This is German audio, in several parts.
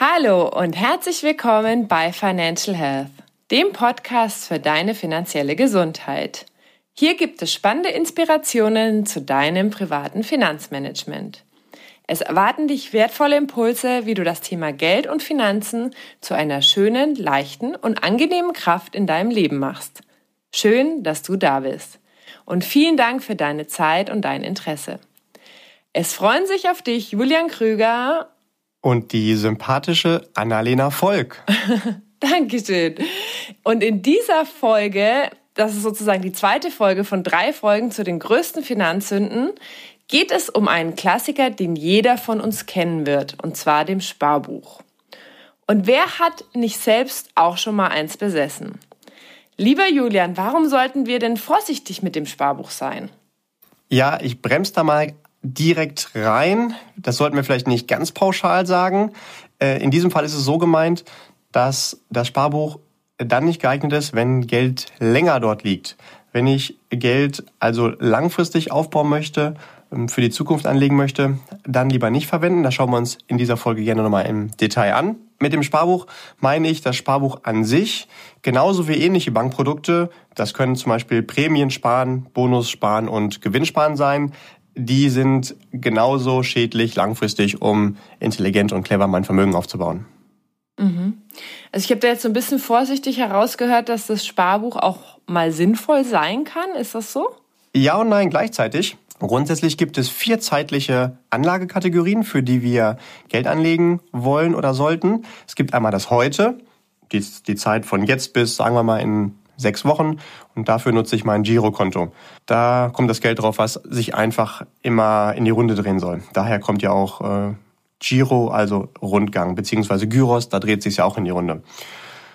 Hallo und herzlich willkommen bei Financial Health, dem Podcast für deine finanzielle Gesundheit. Hier gibt es spannende Inspirationen zu deinem privaten Finanzmanagement. Es erwarten dich wertvolle Impulse, wie du das Thema Geld und Finanzen zu einer schönen, leichten und angenehmen Kraft in deinem Leben machst. Schön, dass du da bist. Und vielen Dank für deine Zeit und dein Interesse. Es freuen sich auf dich Julian Krüger und die sympathische Annalena Volk. Dankeschön. Und in dieser Folge, das ist sozusagen die zweite Folge von drei Folgen zu den größten Finanzsünden, geht es um einen Klassiker, den jeder von uns kennen wird, und zwar dem Sparbuch. Und wer hat nicht selbst auch schon mal eins besessen? Lieber Julian, warum sollten wir denn vorsichtig mit dem Sparbuch sein? Ja, ich bremse da mal direkt rein. Das sollten wir vielleicht nicht ganz pauschal sagen. Äh, in diesem Fall ist es so gemeint, dass das Sparbuch dann nicht geeignet ist, wenn Geld länger dort liegt. Wenn ich Geld also langfristig aufbauen möchte, ähm, für die Zukunft anlegen möchte, dann lieber nicht verwenden. Das schauen wir uns in dieser Folge gerne nochmal im Detail an. Mit dem Sparbuch meine ich das Sparbuch an sich, genauso wie ähnliche Bankprodukte. Das können zum Beispiel Prämiensparen, Bonussparen und Gewinnsparen sein die sind genauso schädlich langfristig, um intelligent und clever mein Vermögen aufzubauen. Mhm. Also ich habe da jetzt so ein bisschen vorsichtig herausgehört, dass das Sparbuch auch mal sinnvoll sein kann. Ist das so? Ja und nein gleichzeitig. Grundsätzlich gibt es vier zeitliche Anlagekategorien, für die wir Geld anlegen wollen oder sollten. Es gibt einmal das Heute, die, die Zeit von jetzt bis, sagen wir mal, in sechs Wochen und dafür nutze ich mein Girokonto. Da kommt das Geld drauf, was sich einfach immer in die Runde drehen soll. Daher kommt ja auch äh, Giro, also Rundgang, beziehungsweise Gyros, da dreht sich ja auch in die Runde.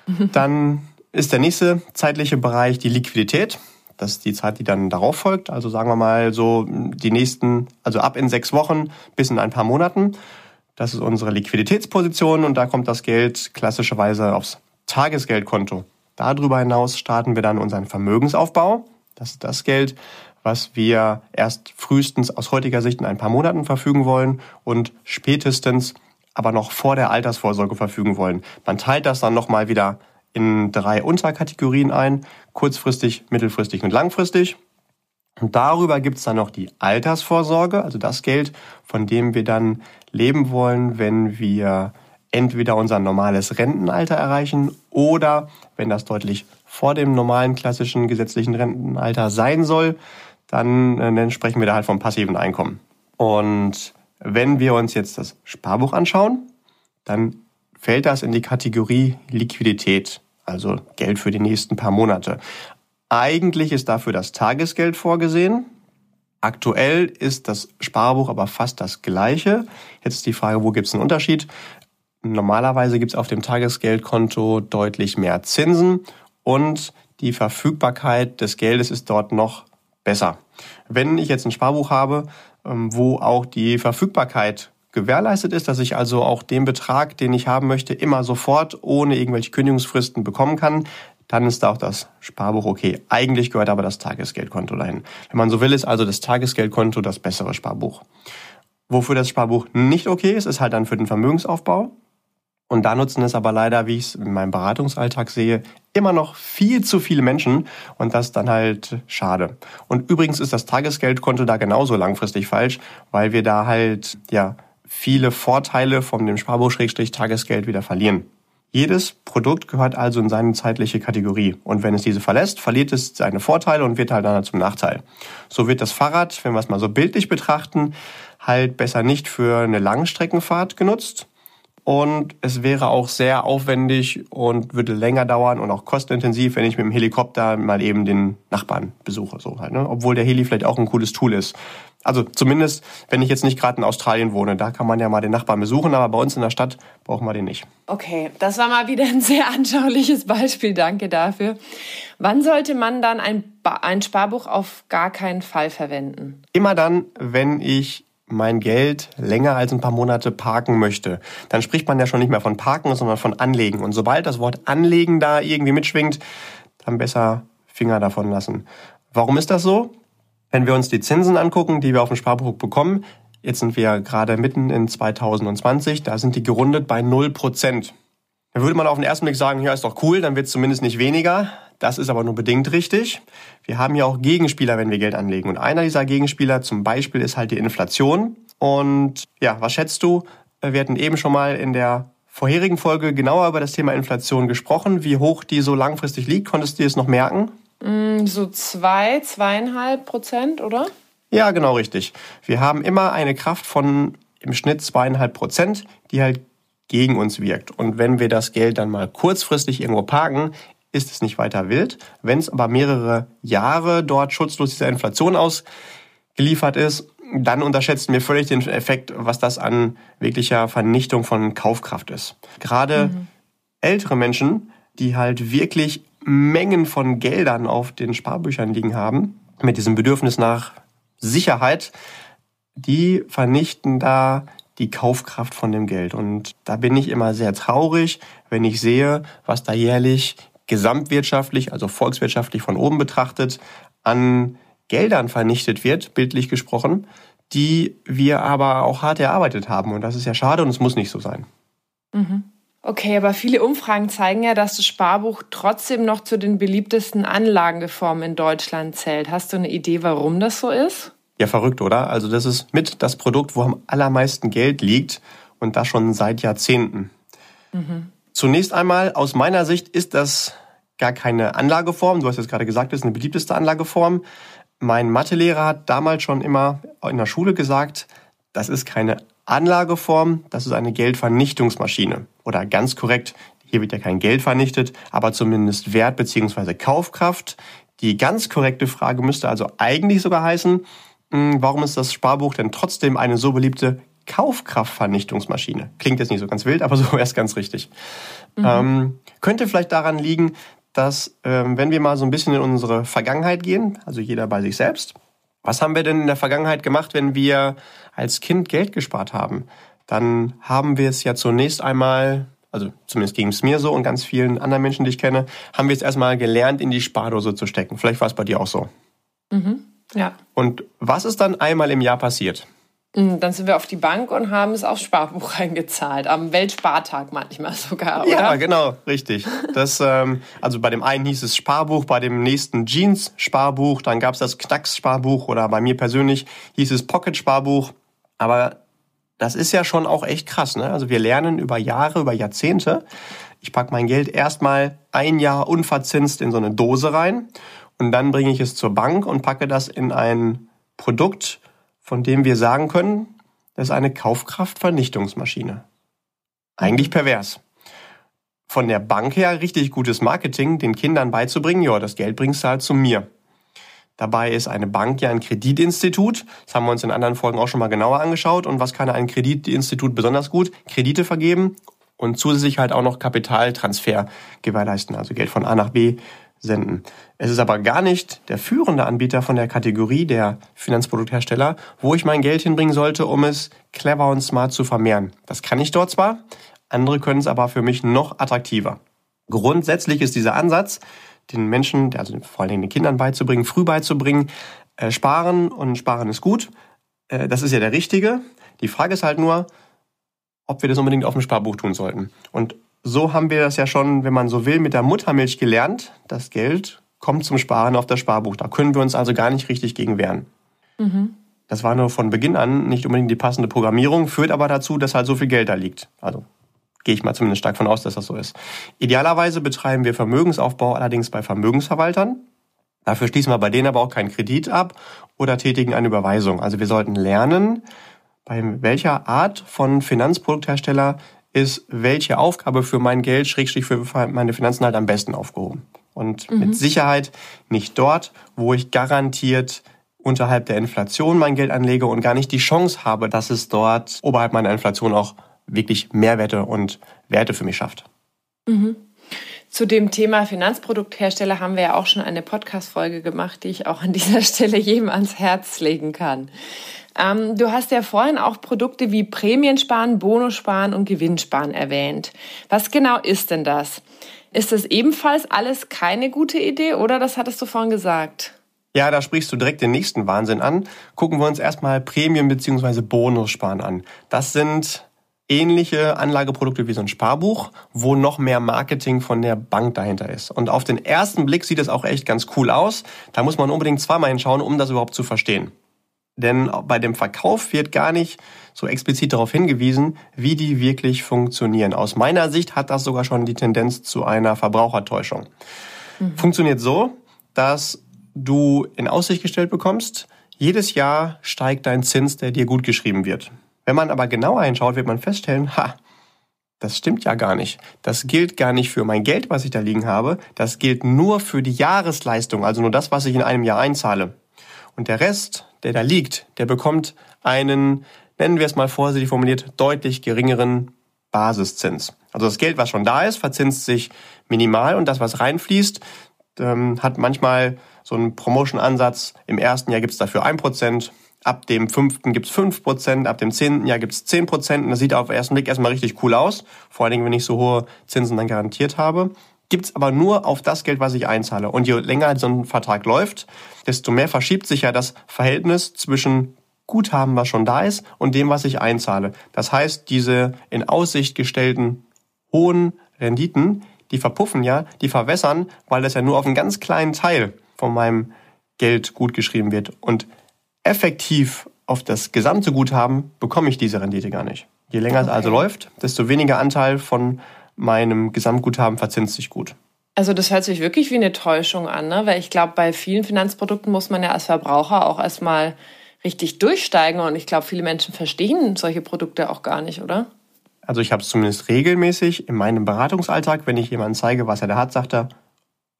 Dann ist der nächste zeitliche Bereich die Liquidität. Das ist die Zeit, die dann darauf folgt. Also sagen wir mal so die nächsten, also ab in sechs Wochen bis in ein paar Monaten. Das ist unsere Liquiditätsposition und da kommt das Geld klassischerweise aufs Tagesgeldkonto. Darüber hinaus starten wir dann unseren Vermögensaufbau. Das ist das Geld, was wir erst frühestens aus heutiger Sicht in ein paar Monaten verfügen wollen und spätestens aber noch vor der Altersvorsorge verfügen wollen. Man teilt das dann nochmal wieder in drei Unterkategorien ein, kurzfristig, mittelfristig und langfristig. Und darüber gibt es dann noch die Altersvorsorge, also das Geld, von dem wir dann leben wollen, wenn wir entweder unser normales Rentenalter erreichen oder, wenn das deutlich vor dem normalen klassischen gesetzlichen Rentenalter sein soll, dann, äh, dann sprechen wir da halt vom passiven Einkommen. Und wenn wir uns jetzt das Sparbuch anschauen, dann fällt das in die Kategorie Liquidität, also Geld für die nächsten paar Monate. Eigentlich ist dafür das Tagesgeld vorgesehen. Aktuell ist das Sparbuch aber fast das gleiche. Jetzt ist die Frage, wo gibt es einen Unterschied? Normalerweise gibt es auf dem Tagesgeldkonto deutlich mehr Zinsen und die Verfügbarkeit des Geldes ist dort noch besser. Wenn ich jetzt ein Sparbuch habe, ähm, wo auch die Verfügbarkeit gewährleistet ist, dass ich also auch den Betrag, den ich haben möchte, immer sofort ohne irgendwelche Kündigungsfristen bekommen kann, dann ist da auch das Sparbuch okay. Eigentlich gehört aber das Tagesgeldkonto dahin. Wenn man so will, ist also das Tagesgeldkonto das bessere Sparbuch. Wofür das Sparbuch nicht okay ist, ist halt dann für den Vermögensaufbau. Und da nutzen es aber leider, wie ich es in meinem Beratungsalltag sehe, immer noch viel zu viele Menschen und das dann halt schade. Und übrigens ist das Tagesgeldkonto da genauso langfristig falsch, weil wir da halt ja viele Vorteile von dem Sparbuch-Tagesgeld wieder verlieren. Jedes Produkt gehört also in seine zeitliche Kategorie. Und wenn es diese verlässt, verliert es seine Vorteile und wird halt dann zum Nachteil. So wird das Fahrrad, wenn wir es mal so bildlich betrachten, halt besser nicht für eine Langstreckenfahrt genutzt, und es wäre auch sehr aufwendig und würde länger dauern und auch kostenintensiv, wenn ich mit dem Helikopter mal eben den Nachbarn besuche. So halt, ne? Obwohl der Heli vielleicht auch ein cooles Tool ist. Also zumindest, wenn ich jetzt nicht gerade in Australien wohne, da kann man ja mal den Nachbarn besuchen, aber bei uns in der Stadt brauchen wir den nicht. Okay, das war mal wieder ein sehr anschauliches Beispiel. Danke dafür. Wann sollte man dann ein, ein Sparbuch auf gar keinen Fall verwenden? Immer dann, wenn ich mein Geld länger als ein paar Monate parken möchte, dann spricht man ja schon nicht mehr von parken, sondern von anlegen. Und sobald das Wort anlegen da irgendwie mitschwingt, dann besser Finger davon lassen. Warum ist das so? Wenn wir uns die Zinsen angucken, die wir auf dem Sparbuch bekommen, Jetzt sind wir gerade mitten in 2020, da sind die gerundet bei 0 Prozent. Da würde man auf den ersten Blick sagen, ja, ist doch cool, dann wird es zumindest nicht weniger. Das ist aber nur bedingt richtig. Wir haben ja auch Gegenspieler, wenn wir Geld anlegen. Und einer dieser Gegenspieler zum Beispiel ist halt die Inflation. Und ja, was schätzt du? Wir hatten eben schon mal in der vorherigen Folge genauer über das Thema Inflation gesprochen, wie hoch die so langfristig liegt. Konntest du dir das noch merken? Mm, so zwei, zweieinhalb Prozent, oder? Ja, genau richtig. Wir haben immer eine Kraft von im Schnitt zweieinhalb Prozent, die halt gegen uns wirkt. Und wenn wir das Geld dann mal kurzfristig irgendwo parken, ist es nicht weiter wild. Wenn es aber mehrere Jahre dort schutzlos dieser Inflation ausgeliefert ist, dann unterschätzen wir völlig den Effekt, was das an wirklicher Vernichtung von Kaufkraft ist. Gerade mhm. ältere Menschen, die halt wirklich Mengen von Geldern auf den Sparbüchern liegen haben, mit diesem Bedürfnis nach Sicherheit, die vernichten da die Kaufkraft von dem Geld. Und da bin ich immer sehr traurig, wenn ich sehe, was da jährlich gesamtwirtschaftlich, also volkswirtschaftlich von oben betrachtet, an Geldern vernichtet wird, bildlich gesprochen, die wir aber auch hart erarbeitet haben. Und das ist ja schade und es muss nicht so sein. Mhm. Okay, aber viele Umfragen zeigen ja, dass das Sparbuch trotzdem noch zu den beliebtesten Anlagenformen in Deutschland zählt. Hast du eine Idee, warum das so ist? Ja, verrückt, oder? Also das ist mit das Produkt, wo am allermeisten Geld liegt und das schon seit Jahrzehnten. Mhm. Zunächst einmal, aus meiner Sicht ist das gar keine Anlageform. Du hast jetzt gerade gesagt, das ist eine beliebteste Anlageform. Mein Mathelehrer hat damals schon immer in der Schule gesagt, das ist keine Anlageform, das ist eine Geldvernichtungsmaschine. Oder ganz korrekt, hier wird ja kein Geld vernichtet, aber zumindest Wert bzw. Kaufkraft. Die ganz korrekte Frage müsste also eigentlich sogar heißen, hm, warum ist das Sparbuch denn trotzdem eine so beliebte Kaufkraftvernichtungsmaschine? Klingt jetzt nicht so ganz wild, aber so erst ganz richtig. Mhm. Ähm, könnte vielleicht daran liegen, dass ähm, wenn wir mal so ein bisschen in unsere Vergangenheit gehen, also jeder bei sich selbst, was haben wir denn in der Vergangenheit gemacht, wenn wir als Kind Geld gespart haben? Dann haben wir es ja zunächst einmal, also zumindest ging es mir so und ganz vielen anderen Menschen, die ich kenne, haben wir es erstmal gelernt, in die Spardose zu stecken. Vielleicht war es bei dir auch so. Mhm. Ja. Und was ist dann einmal im Jahr passiert? Mm, dann sind wir auf die Bank und haben es aufs Sparbuch eingezahlt. Am Weltspartag manchmal sogar, oder? Ja, genau, richtig. Das, ähm, also bei dem einen hieß es Sparbuch, bei dem nächsten Jeans-Sparbuch, dann gab es das Knacks-Sparbuch oder bei mir persönlich hieß es Pocket-Sparbuch. Aber das ist ja schon auch echt krass. Ne? Also wir lernen über Jahre, über Jahrzehnte. Ich packe mein Geld erstmal ein Jahr unverzinst in so eine Dose rein und dann bringe ich es zur Bank und packe das in ein Produkt, von dem wir sagen können, das ist eine Kaufkraftvernichtungsmaschine. Eigentlich pervers. Von der Bank her richtig gutes Marketing, den Kindern beizubringen, ja, das Geld bringst du halt zu mir. Dabei ist eine Bank ja ein Kreditinstitut. Das haben wir uns in anderen Folgen auch schon mal genauer angeschaut. Und was kann ein Kreditinstitut besonders gut? Kredite vergeben und zusätzlich halt auch noch Kapitaltransfer gewährleisten, also Geld von A nach B senden. Es ist aber gar nicht der führende Anbieter von der Kategorie der Finanzprodukthersteller, wo ich mein Geld hinbringen sollte, um es clever und smart zu vermehren. Das kann ich dort zwar, andere können es aber für mich noch attraktiver. Grundsätzlich ist dieser Ansatz, den Menschen, also vor allen Dingen den Kindern beizubringen, früh beizubringen, äh, sparen und sparen ist gut. Äh, das ist ja der richtige. Die Frage ist halt nur, ob wir das unbedingt auf dem Sparbuch tun sollten. Und so haben wir das ja schon, wenn man so will, mit der Muttermilch gelernt. Das Geld kommt zum Sparen auf das Sparbuch. Da können wir uns also gar nicht richtig gegen wehren. Mhm. Das war nur von Beginn an nicht unbedingt die passende Programmierung, führt aber dazu, dass halt so viel Geld da liegt. Also gehe ich mal zumindest stark von aus, dass das so ist. Idealerweise betreiben wir Vermögensaufbau allerdings bei Vermögensverwaltern. Dafür schließen wir bei denen aber auch keinen Kredit ab oder tätigen eine Überweisung. Also wir sollten lernen, bei welcher Art von Finanzprodukthersteller ist, welche Aufgabe für mein Geld, Schrägstrich für meine Finanzen halt am besten aufgehoben. Und mhm. mit Sicherheit nicht dort, wo ich garantiert unterhalb der Inflation mein Geld anlege und gar nicht die Chance habe, dass es dort oberhalb meiner Inflation auch wirklich Mehrwerte und Werte für mich schafft. Mhm. Zu dem Thema Finanzprodukthersteller haben wir ja auch schon eine Podcast-Folge gemacht, die ich auch an dieser Stelle jedem ans Herz legen kann. Ähm, du hast ja vorhin auch Produkte wie Prämiensparen, Bonussparen und Gewinnsparen erwähnt. Was genau ist denn das? Ist das ebenfalls alles keine gute Idee oder das hattest du vorhin gesagt? Ja, da sprichst du direkt den nächsten Wahnsinn an. Gucken wir uns erstmal Prämien bzw. Bonussparen an. Das sind ähnliche Anlageprodukte wie so ein Sparbuch, wo noch mehr Marketing von der Bank dahinter ist. Und auf den ersten Blick sieht es auch echt ganz cool aus. Da muss man unbedingt zweimal hinschauen, um das überhaupt zu verstehen. Denn bei dem Verkauf wird gar nicht so explizit darauf hingewiesen, wie die wirklich funktionieren. Aus meiner Sicht hat das sogar schon die Tendenz zu einer Verbrauchertäuschung. Mhm. Funktioniert so, dass du in Aussicht gestellt bekommst, jedes Jahr steigt dein Zins, der dir gut geschrieben wird. Wenn man aber genauer hinschaut, wird man feststellen, ha, das stimmt ja gar nicht. Das gilt gar nicht für mein Geld, was ich da liegen habe. Das gilt nur für die Jahresleistung, also nur das, was ich in einem Jahr einzahle. Und der Rest, der da liegt, der bekommt einen, nennen wir es mal vorsichtig formuliert, deutlich geringeren Basiszins. Also das Geld, was schon da ist, verzinst sich minimal und das, was reinfließt, ähm, hat manchmal so einen Promotion-Ansatz. Im ersten Jahr gibt es dafür ein Prozent, ab dem fünften gibt's fünf Prozent, ab dem zehnten Jahr gibt's zehn Prozent. Und das sieht auf den ersten Blick erstmal richtig cool aus. Vor allen Dingen, wenn ich so hohe Zinsen dann garantiert habe. Gibt's aber nur auf das Geld, was ich einzahle. Und je länger so ein Vertrag läuft, desto mehr verschiebt sich ja das Verhältnis zwischen Guthaben, was schon da ist, und dem, was ich einzahle. Das heißt, diese in Aussicht gestellten hohen Renditen, die verpuffen ja, die verwässern, weil das ja nur auf einen ganz kleinen Teil von meinem Geld gut geschrieben wird. Und effektiv auf das gesamte Guthaben bekomme ich diese Rendite gar nicht. Je länger okay. es also läuft, desto weniger Anteil von meinem Gesamtguthaben verzinst sich gut. Also das hört sich wirklich wie eine Täuschung an, ne? weil ich glaube, bei vielen Finanzprodukten muss man ja als Verbraucher auch erstmal richtig durchsteigen und ich glaube, viele Menschen verstehen solche Produkte auch gar nicht, oder? Also ich habe es zumindest regelmäßig in meinem Beratungsalltag, wenn ich jemandem zeige, was er da hat, sagt er,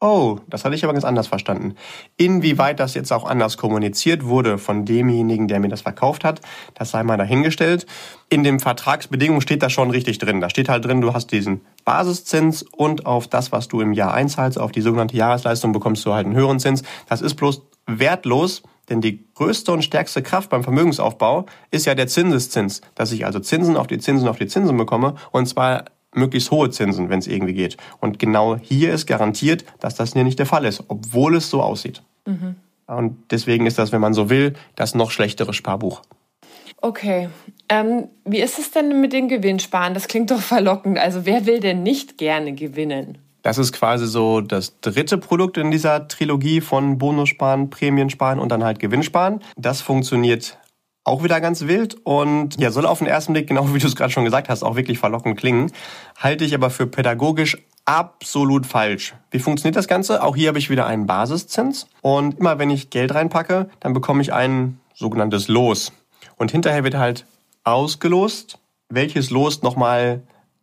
Oh, das hatte ich aber ganz anders verstanden. Inwieweit das jetzt auch anders kommuniziert wurde von demjenigen, der mir das verkauft hat, das sei mal dahingestellt. In den Vertragsbedingungen steht das schon richtig drin. Da steht halt drin, du hast diesen Basiszins und auf das, was du im Jahr einzahlst, auf die sogenannte Jahresleistung, bekommst du halt einen höheren Zins. Das ist bloß wertlos, denn die größte und stärkste Kraft beim Vermögensaufbau ist ja der Zinseszins, dass ich also Zinsen auf die Zinsen auf die Zinsen bekomme und zwar möglichst hohe Zinsen, wenn es irgendwie geht. Und genau hier ist garantiert, dass das hier nicht der Fall ist, obwohl es so aussieht. Mhm. Und deswegen ist das, wenn man so will, das noch schlechtere Sparbuch. Okay. Ähm, wie ist es denn mit den Gewinnsparen? Das klingt doch verlockend. Also wer will denn nicht gerne gewinnen? Das ist quasi so das dritte Produkt in dieser Trilogie von Bonussparen, Prämiensparen und dann halt Gewinnsparen. Das funktioniert auch wieder ganz wild und ja, soll auf den ersten Blick, genau wie du es gerade schon gesagt hast, auch wirklich verlockend klingen. Halte ich aber für pädagogisch absolut falsch. Wie funktioniert das Ganze? Auch hier habe ich wieder einen Basiszins und immer wenn ich Geld reinpacke, dann bekomme ich ein sogenanntes Los. Und hinterher wird halt ausgelost, welches Los nochmal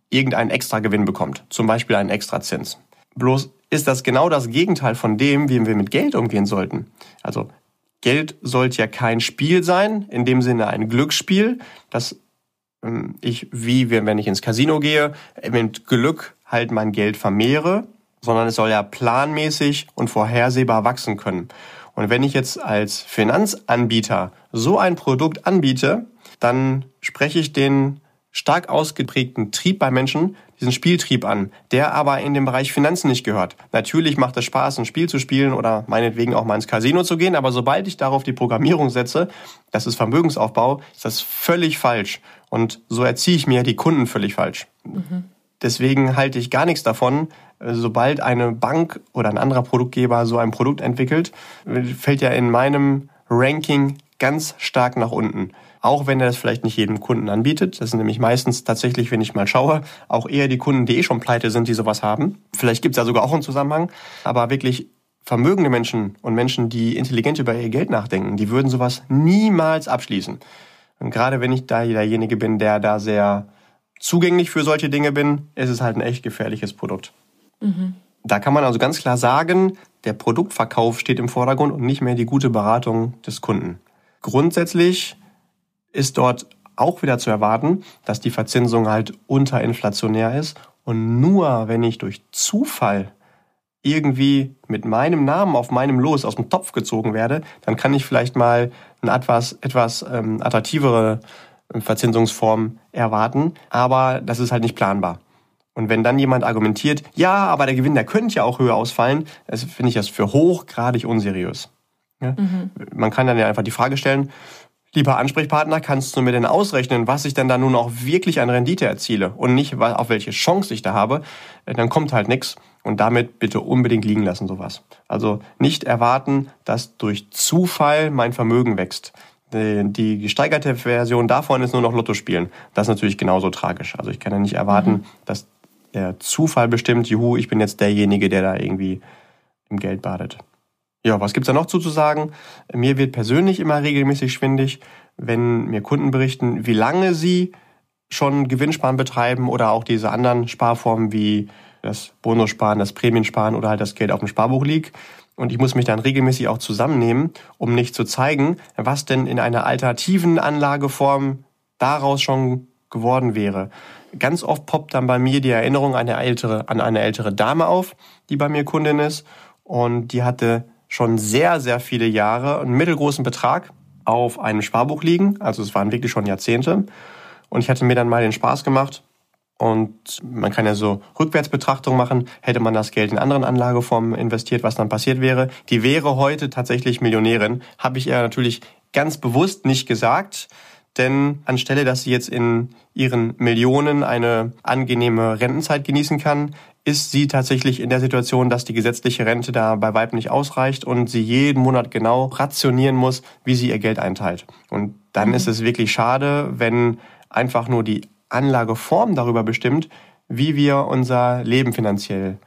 irgendeinen extra Gewinn bekommt. Zum Beispiel einen extra Zins. Bloß ist das genau das Gegenteil von dem, wie wir mit Geld umgehen sollten. Also Geld sollte ja kein Spiel sein, in dem Sinne ein Glücksspiel, dass ähm, ich, wie wenn ich ins Casino gehe, mit Glück halt mein Geld vermehre, sondern es soll ja planmäßig und vorhersehbar wachsen können. Und wenn ich jetzt als Finanzanbieter so ein Produkt anbiete, dann spreche ich den stark ausgeprägten Trieb bei Menschen, diesen Spieltrieb an, der aber in dem Bereich Finanzen nicht gehört. Natürlich macht es Spaß, ein Spiel zu spielen oder meinetwegen auch mal ins Casino zu gehen, aber sobald ich darauf die Programmierung setze, das ist Vermögensaufbau, ist das völlig falsch. Und so erziehe ich mir die Kunden völlig falsch. Mhm. Deswegen halte ich gar nichts davon, sobald eine Bank oder ein anderer Produktgeber so ein Produkt entwickelt, fällt ja in meinem Ranking ganz stark nach unten. Auch wenn er das vielleicht nicht jedem Kunden anbietet. Das sind nämlich meistens tatsächlich, wenn ich mal schaue, auch eher die Kunden, die eh schon pleite sind, die sowas haben. Vielleicht gibt es da sogar auch einen Zusammenhang. Aber wirklich vermögende Menschen und Menschen, die intelligent über ihr Geld nachdenken, die würden sowas niemals abschließen. Und gerade wenn ich da derjenige bin, der da sehr zugänglich für solche Dinge bin, ist es halt ein echt gefährliches Produkt. Mhm. Da kann man also ganz klar sagen, der Produktverkauf steht im Vordergrund und nicht mehr die gute Beratung des Kunden. Grundsätzlich ist dort auch wieder zu erwarten, dass die Verzinsung halt unterinflationär ist. Und nur wenn ich durch Zufall irgendwie mit meinem Namen auf meinem Los aus dem Topf gezogen werde, dann kann ich vielleicht mal eine etwas, etwas ähm, attraktivere ähm, Verzinsungsform erwarten. Aber das ist halt nicht planbar. Und wenn dann jemand argumentiert, ja, aber der Gewinn, der könnte ja auch höher ausfallen, das finde ich das für hochgradig unseriös. Ja? Mhm. Man kann dann ja einfach die Frage stellen, lieber Ansprechpartner, kannst du mir denn ausrechnen, was ich denn da nun auch wirklich an Rendite erziele und nicht, auf welche Chance ich da habe, äh, dann kommt halt nichts. Und damit bitte unbedingt liegen lassen, sowas. Also nicht erwarten, dass durch Zufall mein Vermögen wächst. Die gesteigerte Version davon ist nur noch Lotto spielen. Das ist natürlich genauso tragisch. Also ich kann ja nicht erwarten, mhm. dass der Zufall bestimmt, juhu, ich bin jetzt derjenige, der da irgendwie im Geld badet. Ja, was gibt's da noch zuzusagen? Mir wird persönlich immer regelmäßig schwindig, wenn mir Kunden berichten, wie lange sie schon Gewinnsparen betreiben oder auch diese anderen Sparformen wie das Bonussparen, das Prämiensparen oder halt das Geld auf dem Sparbuch liegt. Und ich muss mich dann regelmäßig auch zusammennehmen, um nicht zu zeigen, was denn in einer alternativen Anlageform daraus schon geworden wäre. Ganz oft poppt dann bei mir die Erinnerung an eine ältere, an eine ältere Dame auf, die bei mir Kundin ist. Und die hatte schon sehr, sehr viele Jahre einen mittelgroßen Betrag auf einem Sparbuch liegen. Also es waren wirklich schon Jahrzehnte. Und ich hatte mir dann mal den Spaß gemacht. Und man kann ja so Rückwärtsbetrachtung machen. Hätte man das Geld in anderen Anlageformen investiert, was dann passiert wäre? Die wäre heute tatsächlich Millionärin. Habe ich ihr natürlich ganz bewusst nicht gesagt. Denn anstelle, dass sie jetzt in ihren Millionen eine angenehme Rentenzeit genießen kann, ist sie tatsächlich in der Situation, dass die gesetzliche Rente da bei Weib nicht ausreicht und sie jeden Monat genau rationieren muss, wie sie ihr Geld einteilt. Und dann mhm. ist es wirklich schade, wenn einfach nur die Anlageform darüber bestimmt, wie wir unser Leben finanziell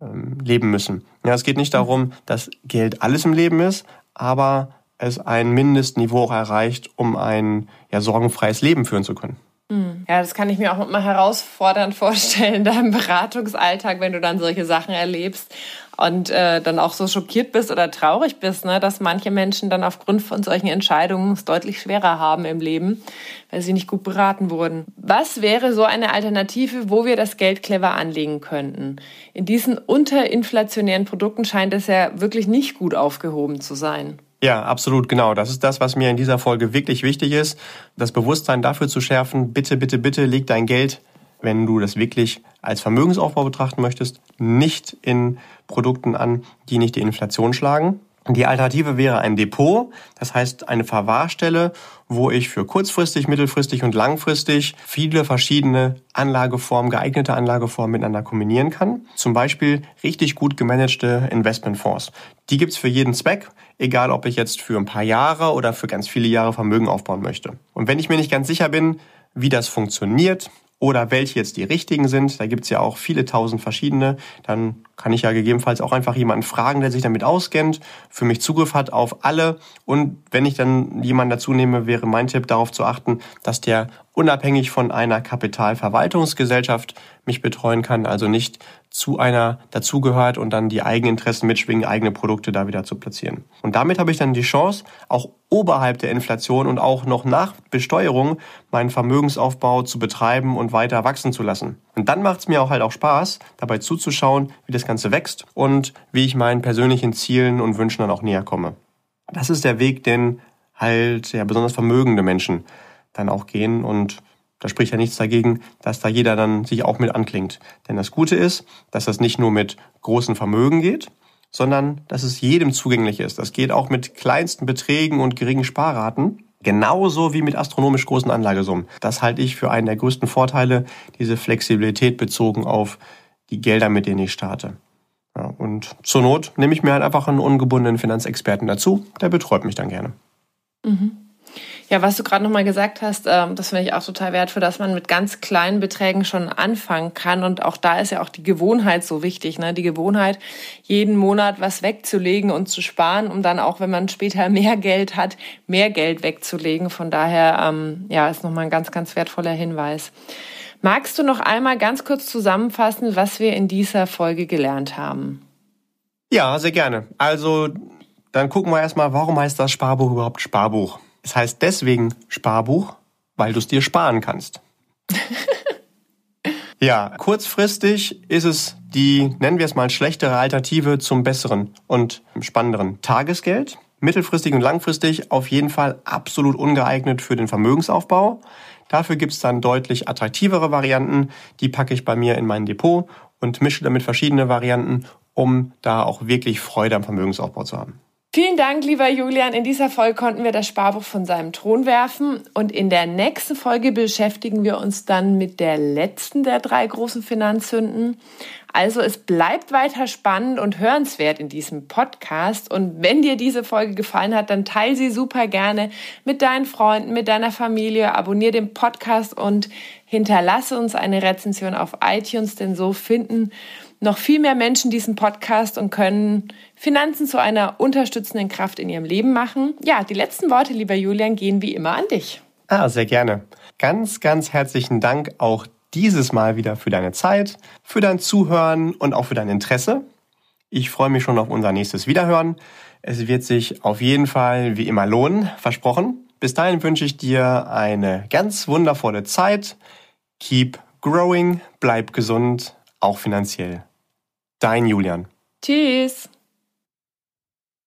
ähm, leben müssen. Ja, es geht nicht darum, dass Geld alles im Leben ist, aber es ein Mindestniveau auch erreicht, um ein ja, sorgenfreies Leben führen zu können. Mhm. Ja, das kann ich mir auch mal herausfordernd vorstellen, deinem Beratungsalltag, wenn du dann solche Sachen erlebst und äh, dann auch so schockiert bist oder traurig bist, ne, dass manche Menschen dann aufgrund von solchen Entscheidungen es deutlich schwerer haben im Leben, weil sie nicht gut beraten wurden. Was wäre so eine Alternative, wo wir das Geld clever anlegen könnten? In diesen unterinflationären Produkten scheint es ja wirklich nicht gut aufgehoben zu sein. Ja, absolut, genau. Das ist das, was mir in dieser Folge wirklich wichtig ist. Das Bewusstsein dafür zu schärfen, bitte, bitte, bitte leg dein Geld, wenn du das wirklich als Vermögensaufbau betrachten möchtest, nicht in Produkten an, die nicht die Inflation schlagen. Die Alternative wäre ein Depot, das heißt eine Verwahrstelle, wo ich für kurzfristig, mittelfristig und langfristig viele verschiedene Anlageformen, geeignete Anlageformen miteinander kombinieren kann. Zum Beispiel richtig gut gemanagte Investmentfonds. Die gibt's für jeden Zweck, egal ob ich jetzt für ein paar Jahre oder für ganz viele Jahre Vermögen aufbauen möchte. Und wenn ich mir nicht ganz sicher bin, wie das funktioniert, oder welche jetzt die richtigen sind. Da gibt's ja auch viele tausend verschiedene. Dann kann ich ja gegebenenfalls auch einfach jemanden fragen, der sich damit auskennt, für mich Zugriff hat auf alle. Und wenn ich dann jemanden dazu nehme, wäre mein Tipp darauf zu achten, dass der unabhängig von einer Kapitalverwaltungsgesellschaft mich betreuen kann, also nicht zu einer dazugehört und dann die eigenen Interessen mitschwingen, eigene Produkte da wieder zu platzieren. Und damit habe ich dann die Chance, auch oberhalb der Inflation und auch noch nach Besteuerung meinen Vermögensaufbau zu betreiben und weiter wachsen zu lassen. Und dann macht es mir auch halt auch Spaß, dabei zuzuschauen, wie das Ganze wächst und wie ich meinen persönlichen Zielen und Wünschen dann auch näher komme. Das ist der Weg, den halt ja besonders vermögende Menschen dann auch gehen und da spricht ja nichts dagegen, dass da jeder dann sich auch mit anklingt. Denn das Gute ist, dass das nicht nur mit großen Vermögen geht, sondern dass es jedem zugänglich ist. Das geht auch mit kleinsten Beträgen und geringen Sparraten. Genauso wie mit astronomisch großen Anlagesummen. Das halte ich für einen der größten Vorteile, diese Flexibilität bezogen auf die Gelder, mit denen ich starte. Ja, und zur Not nehme ich mir halt einfach einen ungebundenen Finanzexperten dazu, der betreut mich dann gerne. Mhm. Ja, was du gerade nochmal gesagt hast, ähm, das finde ich auch total wertvoll, dass man mit ganz kleinen Beträgen schon anfangen kann. Und auch da ist ja auch die Gewohnheit so wichtig, ne? Die Gewohnheit, jeden Monat was wegzulegen und zu sparen, um dann auch, wenn man später mehr Geld hat, mehr Geld wegzulegen. Von daher, ähm, ja, ist nochmal ein ganz, ganz wertvoller Hinweis. Magst du noch einmal ganz kurz zusammenfassen, was wir in dieser Folge gelernt haben? Ja, sehr gerne. Also, dann gucken wir erstmal, warum heißt das Sparbuch überhaupt Sparbuch? Es heißt deswegen Sparbuch, weil du es dir sparen kannst. ja, kurzfristig ist es die, nennen wir es mal, schlechtere Alternative zum besseren und spannenderen Tagesgeld. Mittelfristig und langfristig auf jeden Fall absolut ungeeignet für den Vermögensaufbau. Dafür gibt es dann deutlich attraktivere Varianten. Die packe ich bei mir in mein Depot und mische damit verschiedene Varianten, um da auch wirklich Freude am Vermögensaufbau zu haben. Vielen Dank, lieber Julian. In dieser Folge konnten wir das Sparbuch von seinem Thron werfen. Und in der nächsten Folge beschäftigen wir uns dann mit der letzten der drei großen Finanzsünden. Also es bleibt weiter spannend und hörenswert in diesem Podcast. Und wenn dir diese Folge gefallen hat, dann teile sie super gerne mit deinen Freunden, mit deiner Familie. Abonniere den Podcast und hinterlasse uns eine Rezension auf iTunes, denn so finden noch viel mehr Menschen diesen Podcast und können Finanzen zu einer unterstützenden Kraft in ihrem Leben machen. Ja, die letzten Worte, lieber Julian, gehen wie immer an dich. Ah, sehr gerne. Ganz, ganz herzlichen Dank auch dieses Mal wieder für deine Zeit, für dein Zuhören und auch für dein Interesse. Ich freue mich schon auf unser nächstes Wiederhören. Es wird sich auf jeden Fall wie immer lohnen, versprochen. Bis dahin wünsche ich dir eine ganz wundervolle Zeit. Keep growing, bleib gesund, auch finanziell. Dein Julian. Tschüss.